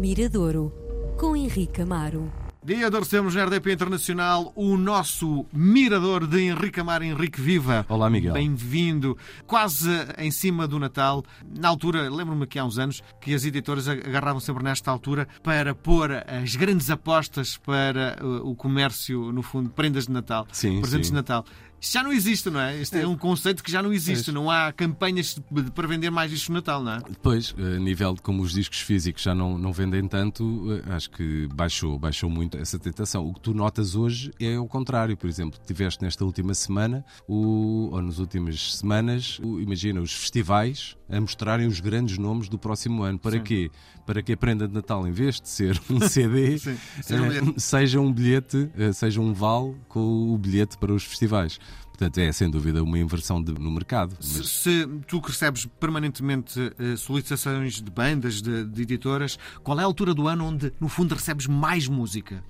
Miradouro, com Henrique Amaro. Dia de recebemos na RDP Internacional o nosso mirador de Henrique Amaro, Henrique Viva. Olá, Miguel. Bem-vindo. Quase em cima do Natal. Na altura, lembro-me que há uns anos que as editoras agarravam sempre nesta altura para pôr as grandes apostas para uh, o comércio, no fundo, prendas de Natal, sim, presentes sim. de Natal. Isto já não existe, não é? Este é, é um conceito que já não existe. É. Não há campanhas para vender mais isto no Natal, não é? Depois, a nível de como os discos físicos já não, não vendem tanto, eh, acho que baixou, baixou muito essa tentação. O que tu notas hoje é o contrário. Por exemplo, tiveste nesta última semana, o, ou nas últimas semanas, o, imagina, os festivais a mostrarem os grandes nomes do próximo ano. Para Sim. quê? Para que a prenda de Natal, em vez de ser um CD, Sim, seja, um seja um bilhete, eh, seja um vale com o bilhete para os festivais. Portanto, é sem dúvida uma inversão de, no mercado. Mas... Se, se, tu recebes permanentemente uh, solicitações de bandas, de, de, editoras, qual é a altura do ano onde, no fundo, recebes mais música?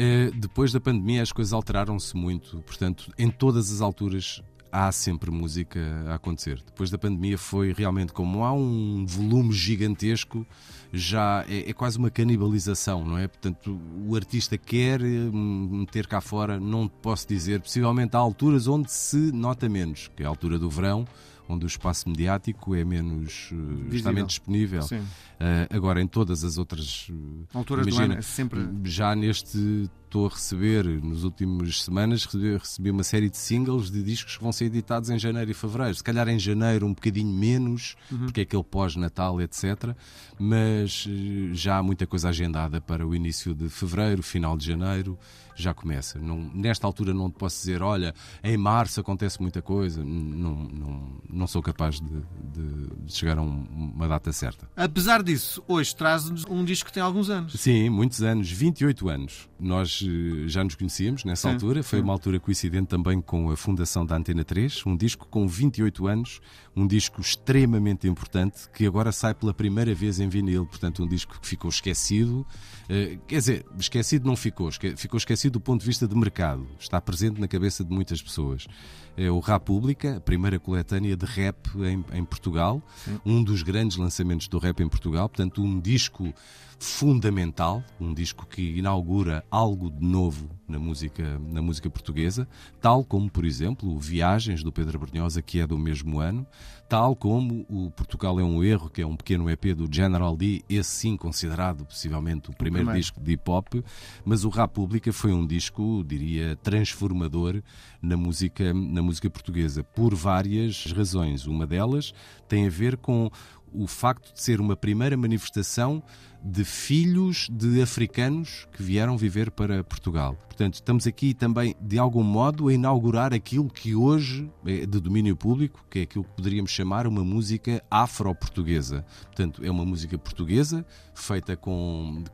Uh, depois da pandemia, as coisas alteraram-se muito. Portanto, em todas as alturas há sempre música a acontecer. Depois da pandemia foi realmente como há um volume gigantesco, já é, é, quase uma canibalização, não é? Portanto, o artista quer hum, meter cá fora, não posso dizer, possivelmente há alturas onde se nota menos, que é a altura do verão, onde o espaço mediático é menos Visível. está menos disponível. Uh, agora, em todas as outras alturas imagina, do ano, é sempre já neste estou a receber, nos últimos semanas, recebi, uma série de singles de discos que vão ser editados em janeiro e fevereiro. Se calhar em janeiro um bocadinho menos, uhum. porque é aquele pós-natal, etc. Mas eh, já há muita coisa agendada para o início de fevereiro, final de janeiro, já começa. Não, nesta altura não te posso dizer, olha, em março acontece muita coisa. Não, não, não sou capaz de, de, de chegar a um, uma data certa. Apesar disso, hoje traz-nos um disco que tem alguns anos. Sim, muitos anos, 28 anos. Nós eh, já nos conhecíamos nessa sim, altura, foi sim. uma altura coincidente também com a fundação da Antena 3, um disco com 28 anos, um disco extremamente importante que agora sai pela primeira vez em vinil, portanto, um disco que ficou esquecido. Eh, quer dizer, esquecido não ficou, ficou esquecido do ponto de vista de mercado, está presente na cabeça de muitas pessoas. É o República, a primeira coletânea de rap em, em Portugal, sim. um dos grandes lançamentos do rap em Portugal, portanto, um disco fundamental, um disco que inaugura algo de novo na música, na música portuguesa, tal como, por exemplo, o Viagens do Pedro Brunhosa, que é do mesmo ano, tal como o Portugal é um erro, que é um pequeno EP do General D, esse sim considerado possivelmente o primeiro, o primeiro. disco de hip hop, mas o República foi um disco, diria, transformador na música, na música portuguesa, por várias razões. Uma delas tem a ver com o facto de ser uma primeira manifestação de filhos de africanos que vieram viver para Portugal. Portanto, estamos aqui também, de algum modo, a inaugurar aquilo que hoje é de domínio público, que é aquilo que poderíamos chamar uma música afro-portuguesa. Portanto, é uma música portuguesa, feita com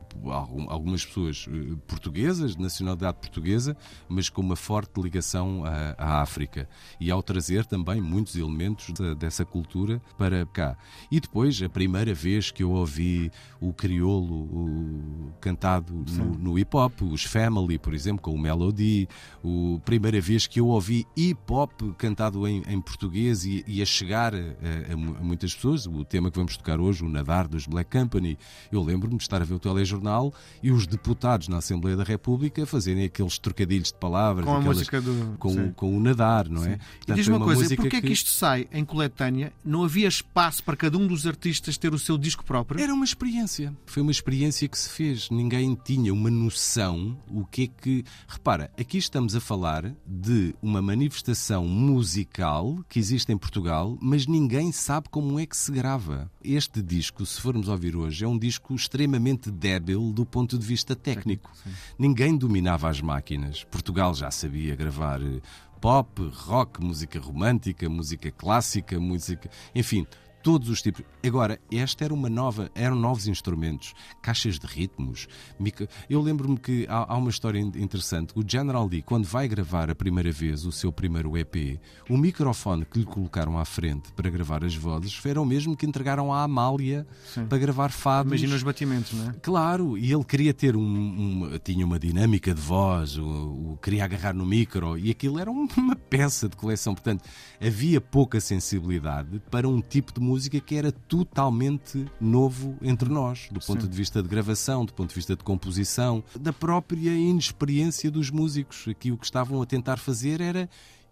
algumas pessoas eh, portuguesas, de nacionalidade portuguesa, mas com uma forte ligação à, à África. E ao trazer também muitos elementos de, dessa cultura para cá. E depois, a primeira vez que eu ouvi o crioulo o, cantado no, no hip hop, os Family, por exemplo, com o Melody, a primeira vez que eu ouvi hip hop cantado em, em português e, e, a chegar a, a, a, muitas pessoas, o tema que vamos tocar hoje, o Nadar dos Black Company, eu lembro-me de estar a ver o telejornal e os deputados na Assembleia da República fazerem aqueles trocadilhos de palavras com, aquelas, música do... com, com, o nadar, não é? Portanto, e diz uma, é uma coisa, porquê é que... que isto sai em coletânea? Não havia espaço para cada um dos artistas ter o seu disco próprio? Era uma experiência. Foi uma experiência que se fez. Ninguém tinha uma noção o que é que. Repara, aqui estamos a falar de uma manifestação musical que existe em Portugal, mas ninguém sabe como é que se grava. Este disco, se formos ouvir hoje, é um disco extremamente débil do ponto de vista técnico. Ninguém dominava as máquinas. Portugal já sabia gravar eh, pop, rock, música romântica, música clássica, música. Enfim, todos os tipos. Agora, esta era uma nova, eram novos instrumentos, caixas de ritmos. Eu lembro-me que há, há, uma história interessante. O General Lee, quando vai gravar a primeira vez o seu primeiro EP, o microfone que lhe colocaram à frente para gravar as vozes era o mesmo que entregaram à Amália Sim. para gravar fados. Imagina os batimentos, não é? Claro, e ele queria ter um, um tinha uma dinâmica de voz, o, o, queria agarrar no micro, e aquilo era uma peça de coleção. Portanto, havia pouca sensibilidade para um tipo de música música que era totalmente novo entre nós, do ponto Sim. de vista de gravação, do ponto de vista de composição, da própria inexperiência dos músicos. Aqui o que estavam a tentar fazer era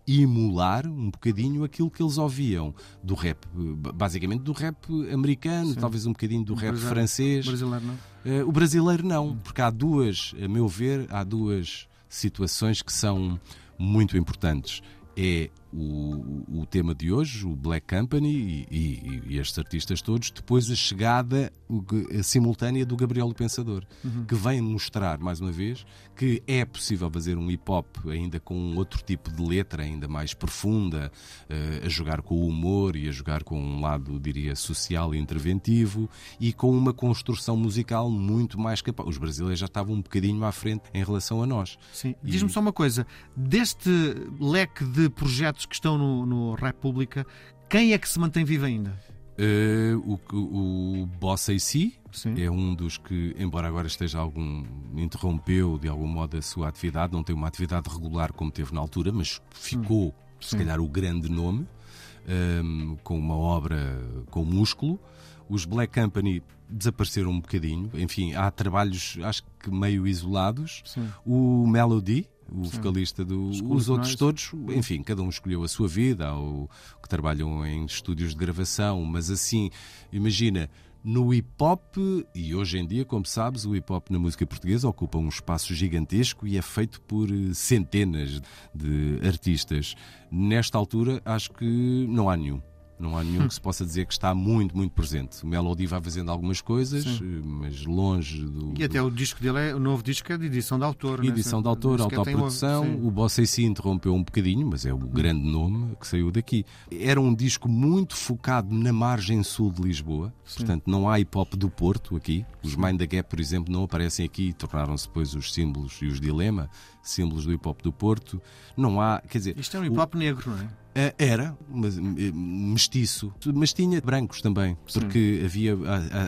emular um bocadinho aquilo que eles ouviam do rap, basicamente do rap americano, Sim. talvez um bocadinho do rap francês. O brasileiro não? Uh, o brasileiro não, porque há duas, a meu ver, há duas situações que são muito importantes. É o, o tema de hoje, o Black Company e, e, e estes artistas todos, depois a chegada a simultânea do Gabriel o Pensador, uhum. que vem mostrar, mais uma vez, que é possível fazer um hip hop ainda com outro tipo de letra, ainda mais profunda, uh, a jogar com o humor e a jogar com um lado, diria, social e interventivo e com uma construção musical muito mais capaz. Os brasileiros já estavam um bocadinho à frente em relação a nós. Sim. E... Diz-me só uma coisa: deste leque de projetos que estão no, no República, quem é que se mantém vivo ainda? Uh, o, o Boss AC é um dos que, embora agora esteja algum. interrompeu de algum modo a sua atividade, não tem uma atividade regular como teve na altura, mas ficou, hum. se calhar, o grande nome, um, ehm, com uma obra com músculo. Os Black Company desapareceram um bocadinho, enfim, há trabalhos, acho que meio isolados. Sim. O Melody, o vocalista do. Os outros todos, enfim, cada um escolheu a sua vida, ou que trabalham em estúdios de gravação, mas assim, imagina. No hip hop, e hoje em dia, como sabes, o hip hop na música portuguesa ocupa um espaço gigantesco e é feito por eh, centenas de artistas. Nesta altura, acho que não há nenhum. Não há nenhum que se possa dizer que está muito, muito presente. O Melody vai fazendo algumas coisas, Sim. mas longe do. E até do... o disco dele é o novo disco é de edição de autor. Né? Edição né? de autor, autoprodução. O, o Bossa se interrompeu um bocadinho, mas é o grande nome que saiu daqui. Era um disco muito focado na margem sul de Lisboa, Sim. portanto não há hip hop do Porto aqui. Os Mind the Gap, por exemplo, não aparecem aqui e tornaram-se depois os símbolos e os dilema, símbolos do hip hop do Porto. Não há, quer dizer. Isto é um hip hop o... negro, não é? Eh, era, mas eh, mestiço, mas tinha brancos também, porque Sim. havia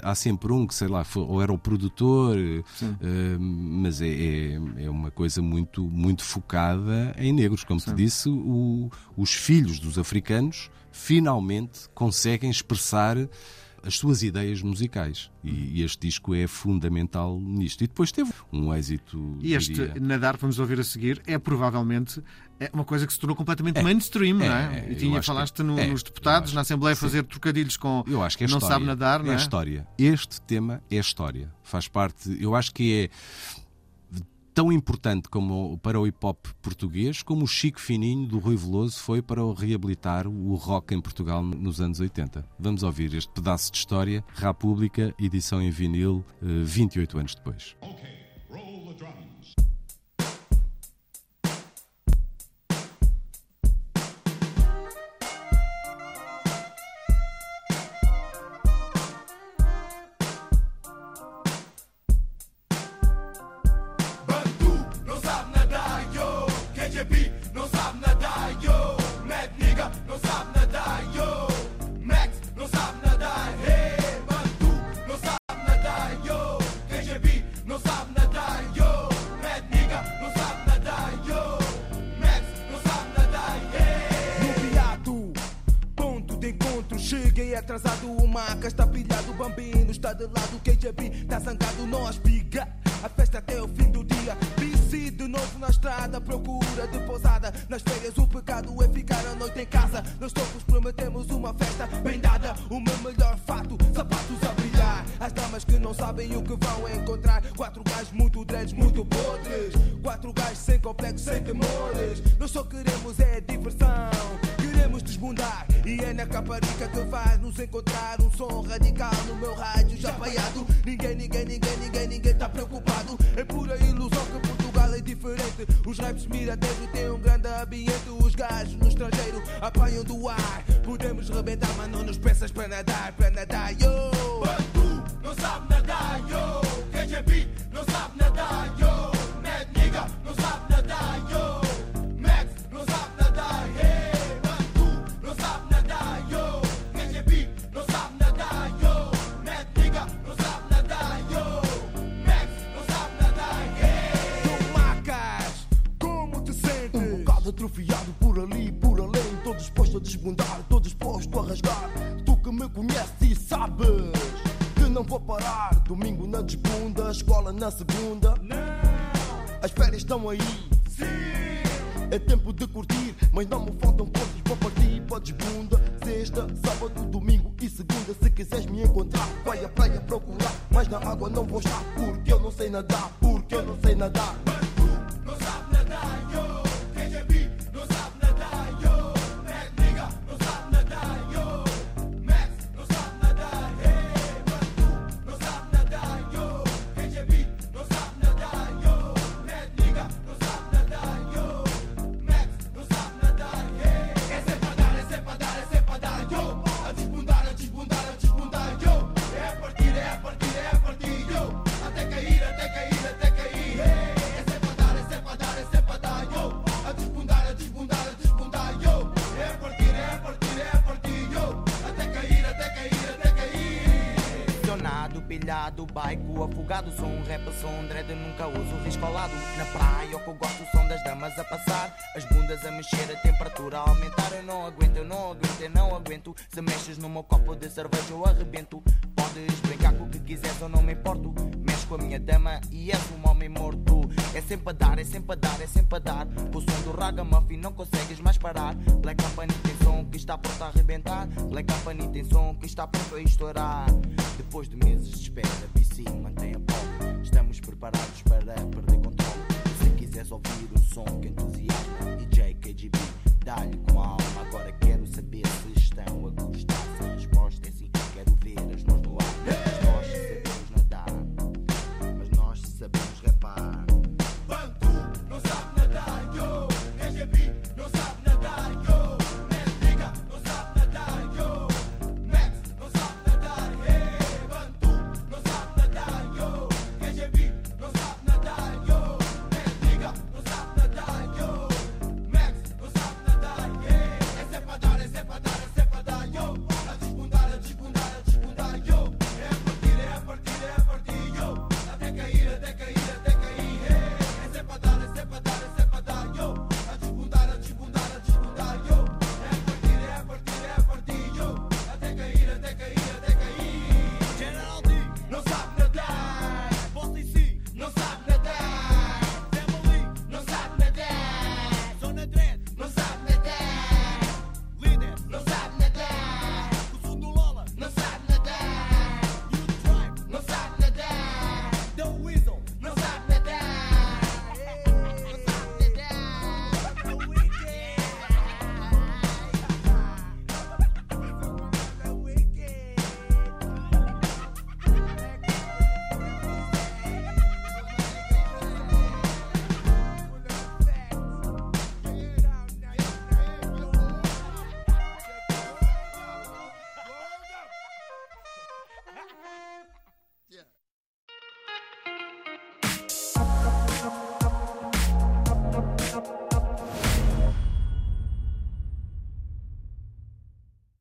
há, há, sempre um que sei lá, ou era o produtor, uh, mas é, é, é, uma coisa muito muito focada em negros, como Sim. te disse, o, os filhos dos africanos finalmente conseguem expressar as suas ideias musicais. E, e, este disco é fundamental nisto. E depois teve um êxito. E este diria... Nadar, vamos ouvir a seguir, é provavelmente é uma coisa que se tornou completamente é, mainstream, é, não é? E tinha, falaste no, é, nos deputados, na Assembleia, fazer trocadilhos com eu acho que é não história, sabe nadar, não é? É história. Este tema é história. Faz parte, eu acho que é tão importante como para o hip hop português, como o Chico Fininho do Rui Veloso foi para reabilitar o rock em Portugal nos anos 80. Vamos ouvir este pedaço de história, República, edição em vinil, 28 eh, anos depois. Okay. Na procura de pousada. Nas férias o pecado é ficar a noite em casa. Nós todos prometemos uma festa bem dada. O meu melhor fato, sapatos a brilhar. As damas que não sabem o que vão encontrar. Quatro gajos muito dreads, muito podres. Quatro gajos sem complexo, sem temores. Nós só queremos é diversão desbundar. E é na caparica que faz nos encontrar um som radical no meu rádio já ninguém, ninguém, ninguém, ninguém Miradeiros têm um grande ambiente. Os gajos no estrangeiro apanham do ar. Na segunda. Não. As férias estão aí. Sim. É tempo de curtir, mas não me faltam pontos para partir. Podes bunda, sexta, sábado, domingo e segunda. Se quiseres me encontrar, vai à praia procurar. Mas na água não vou estar, porque eu não sei nadar, porque eu não sei nadar. Pilhado, baico, afogado. Sou um rap, sou um dread, nunca uso risco ao lado. Na praia, o que eu gosto são das damas a passar, as bundas a mexer, a temperatura a aumentar. Eu não aguento, eu não aguento, eu não aguento. Se mexes no meu copo de cerveja, eu arrebento. Podes brincar com o que quiseres, eu não me importo. Com a minha dama e és um homem morto. É sempre a dar, é sempre a dar, é sempre a dar. Com o som do ragamuffin não consegues mais parar. Black Company tem som que está pronto a arrebentar. Black Company tem som que está pronto a estourar. Depois de meses de espera, BC mantém a pole. Estamos preparados para perder controle. Se quiseres ouvir um som que entusiasma, DJ KGB, dá-lhe com a alma. Agora quero saber se estão a gostar. Se a resposta é sim